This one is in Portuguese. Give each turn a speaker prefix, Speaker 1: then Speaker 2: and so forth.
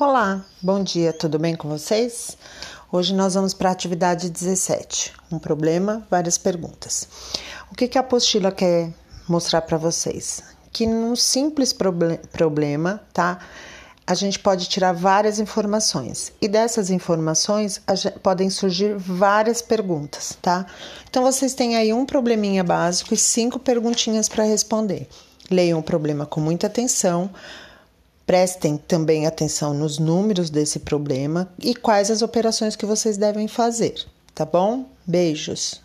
Speaker 1: Olá, bom dia, tudo bem com vocês? Hoje nós vamos para a atividade 17. Um problema, várias perguntas. O que, que a apostila quer mostrar para vocês? Que num simples proble problema, tá? A gente pode tirar várias informações e dessas informações podem surgir várias perguntas, tá? Então vocês têm aí um probleminha básico e cinco perguntinhas para responder. Leiam o problema com muita atenção Prestem também atenção nos números desse problema e quais as operações que vocês devem fazer, tá bom? Beijos!